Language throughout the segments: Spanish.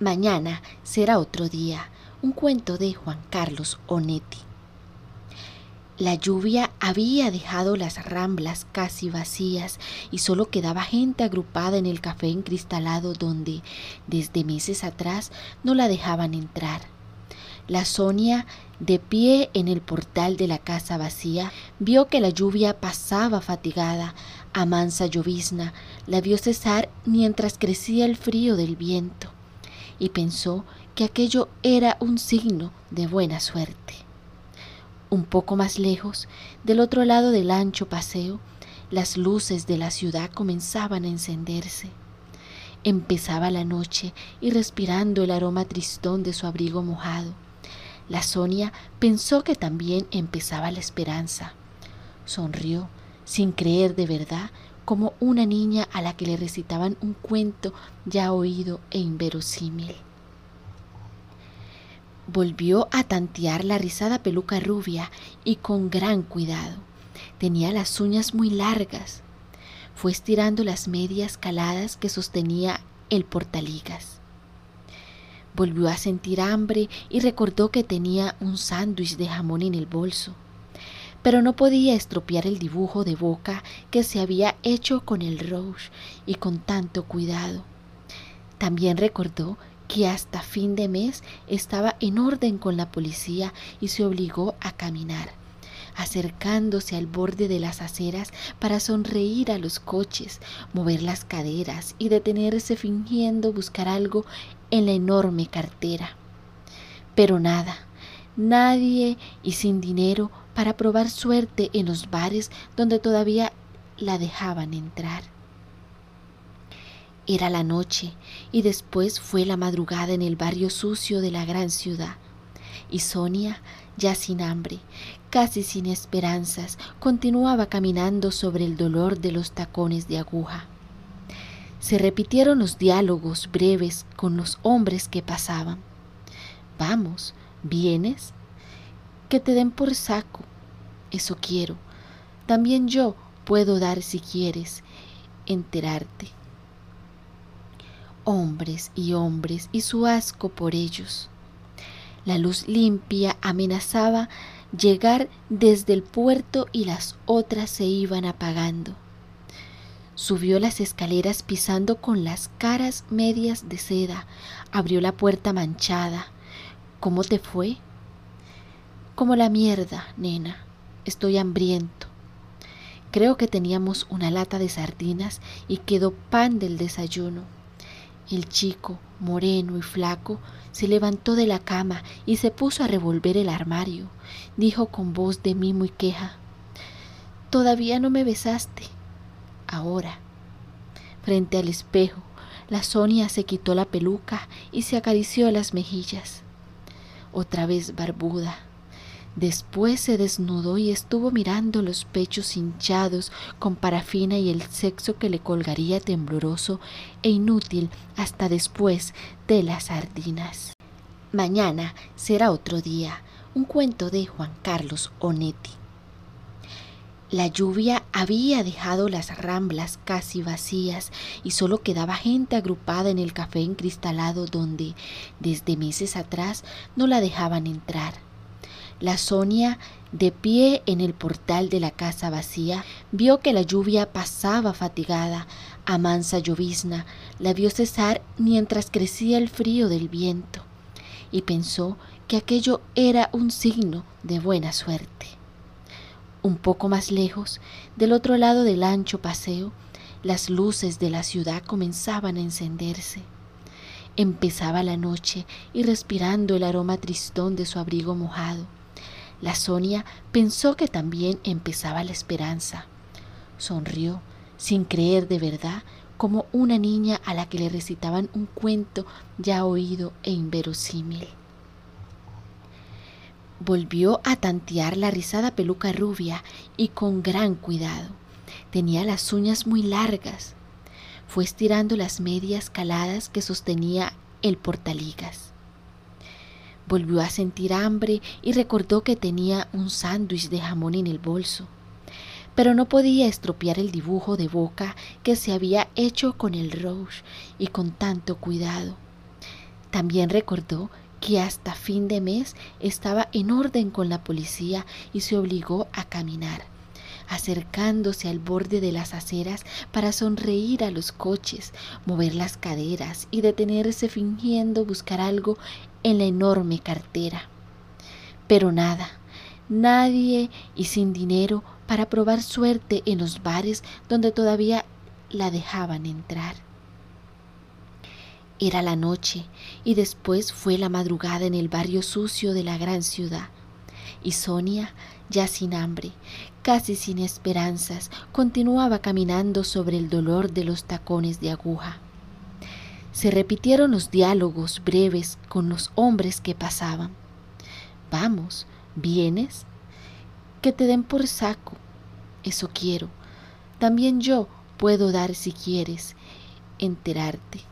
Mañana será otro día. Un cuento de Juan Carlos Onetti. La lluvia había dejado las ramblas casi vacías y solo quedaba gente agrupada en el café encristalado donde, desde meses atrás, no la dejaban entrar. La Sonia, de pie en el portal de la casa vacía, vio que la lluvia pasaba fatigada, a mansa llovizna, la vio cesar mientras crecía el frío del viento y pensó que aquello era un signo de buena suerte. Un poco más lejos, del otro lado del ancho paseo, las luces de la ciudad comenzaban a encenderse. Empezaba la noche y respirando el aroma tristón de su abrigo mojado, la Sonia pensó que también empezaba la esperanza. Sonrió, sin creer de verdad, como una niña a la que le recitaban un cuento ya oído e inverosímil. Volvió a tantear la rizada peluca rubia y con gran cuidado. Tenía las uñas muy largas. Fue estirando las medias caladas que sostenía el portaligas. Volvió a sentir hambre y recordó que tenía un sándwich de jamón en el bolso pero no podía estropear el dibujo de boca que se había hecho con el rouge y con tanto cuidado. También recordó que hasta fin de mes estaba en orden con la policía y se obligó a caminar, acercándose al borde de las aceras para sonreír a los coches, mover las caderas y detenerse fingiendo buscar algo en la enorme cartera. Pero nada, nadie y sin dinero para probar suerte en los bares donde todavía la dejaban entrar. Era la noche y después fue la madrugada en el barrio sucio de la gran ciudad. Y Sonia, ya sin hambre, casi sin esperanzas, continuaba caminando sobre el dolor de los tacones de aguja. Se repitieron los diálogos breves con los hombres que pasaban. Vamos, ¿vienes? Que te den por saco. Eso quiero. También yo puedo dar si quieres enterarte. Hombres y hombres y su asco por ellos. La luz limpia amenazaba llegar desde el puerto y las otras se iban apagando. Subió las escaleras pisando con las caras medias de seda, abrió la puerta manchada. ¿Cómo te fue? Como la mierda, nena. Estoy hambriento. Creo que teníamos una lata de sardinas y quedó pan del desayuno. El chico, moreno y flaco, se levantó de la cama y se puso a revolver el armario. Dijo con voz de mimo y queja, Todavía no me besaste. Ahora. Frente al espejo, la Sonia se quitó la peluca y se acarició las mejillas. Otra vez barbuda, Después se desnudó y estuvo mirando los pechos hinchados con parafina y el sexo que le colgaría tembloroso e inútil hasta después de las sardinas. Mañana será otro día. Un cuento de Juan Carlos Onetti. La lluvia había dejado las ramblas casi vacías y solo quedaba gente agrupada en el café encristalado donde, desde meses atrás, no la dejaban entrar. La Sonia, de pie en el portal de la casa vacía, vio que la lluvia pasaba fatigada, a mansa llovizna, la vio cesar mientras crecía el frío del viento, y pensó que aquello era un signo de buena suerte. Un poco más lejos, del otro lado del ancho paseo, las luces de la ciudad comenzaban a encenderse. Empezaba la noche y respirando el aroma tristón de su abrigo mojado, la Sonia pensó que también empezaba la esperanza. Sonrió, sin creer de verdad, como una niña a la que le recitaban un cuento ya oído e inverosímil. Volvió a tantear la rizada peluca rubia y con gran cuidado. Tenía las uñas muy largas. Fue estirando las medias caladas que sostenía el portaligas. Volvió a sentir hambre y recordó que tenía un sándwich de jamón en el bolso, pero no podía estropear el dibujo de boca que se había hecho con el rouge y con tanto cuidado. También recordó que hasta fin de mes estaba en orden con la policía y se obligó a caminar, acercándose al borde de las aceras para sonreír a los coches, mover las caderas y detenerse fingiendo buscar algo en la enorme cartera. Pero nada, nadie y sin dinero para probar suerte en los bares donde todavía la dejaban entrar. Era la noche y después fue la madrugada en el barrio sucio de la gran ciudad. Y Sonia, ya sin hambre, casi sin esperanzas, continuaba caminando sobre el dolor de los tacones de aguja. Se repitieron los diálogos breves con los hombres que pasaban. Vamos, ¿vienes? Que te den por saco. Eso quiero. También yo puedo dar si quieres enterarte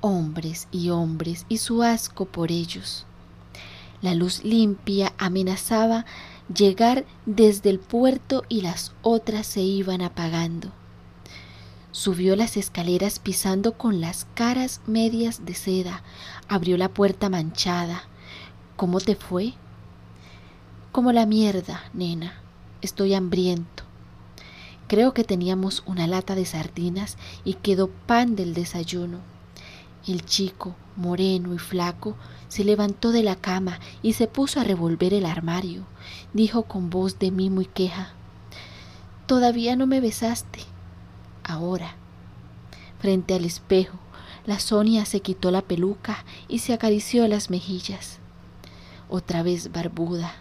hombres y hombres y su asco por ellos. La luz limpia amenazaba llegar desde el puerto y las otras se iban apagando. Subió las escaleras pisando con las caras medias de seda, abrió la puerta manchada. ¿Cómo te fue? Como la mierda, nena. Estoy hambriento. Creo que teníamos una lata de sardinas y quedó pan del desayuno. El chico, moreno y flaco, se levantó de la cama y se puso a revolver el armario. Dijo con voz de mimo y queja, Todavía no me besaste. Ahora. Frente al espejo, la Sonia se quitó la peluca y se acarició las mejillas. Otra vez barbuda,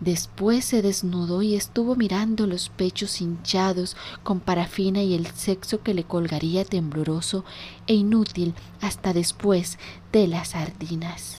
Después se desnudó y estuvo mirando los pechos hinchados con parafina y el sexo que le colgaría tembloroso e inútil hasta después de las sardinas.